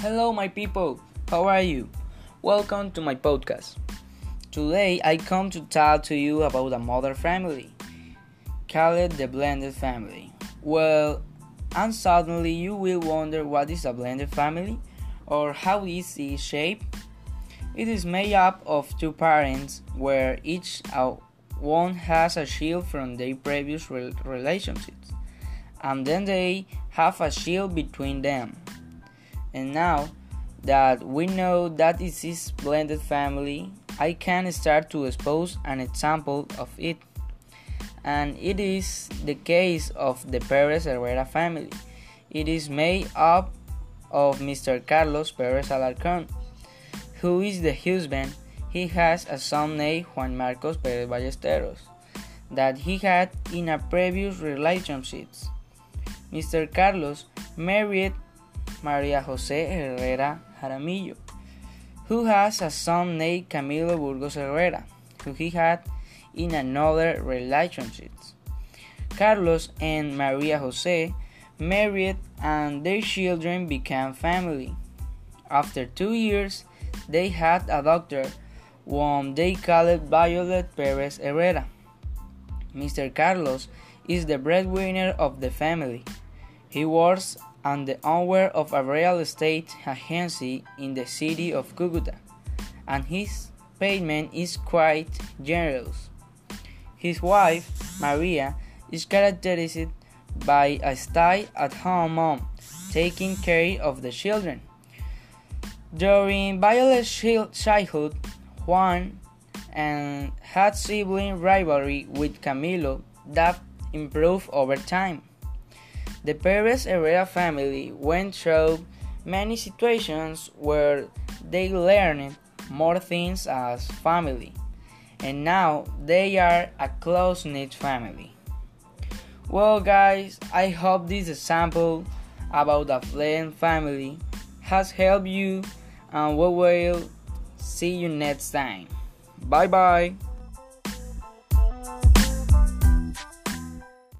Hello, my people. How are you? Welcome to my podcast. Today, I come to talk to you about a modern family, called the blended family. Well, and suddenly you will wonder what is a blended family or how is it shaped. It is made up of two parents where each one has a child from their previous relationships, and then they have a child between them. And now that we know that it is blended family, I can start to expose an example of it. And it is the case of the Perez Herrera family. It is made up of Mr. Carlos Perez Alarcón, who is the husband. He has a son named Juan Marcos Perez Ballesteros that he had in a previous relationship. Mr. Carlos married Maria Jose Herrera Jaramillo, who has a son named Camilo Burgos Herrera, who he had in another relationship. Carlos and Maria Jose married and their children became family. After two years, they had a daughter, whom they called Violet Perez Herrera. Mr. Carlos is the breadwinner of the family. He works and the owner of a real estate agency in the city of Cucuta, and his payment is quite generous. His wife, Maria, is characterized by a stay at home mom, taking care of the children. During Violet's childhood, Juan and had sibling rivalry with Camilo that improved over time. The Perez Herrera family went through many situations where they learned more things as family, and now they are a close knit family. Well, guys, I hope this example about the blended family has helped you, and we will see you next time. Bye bye.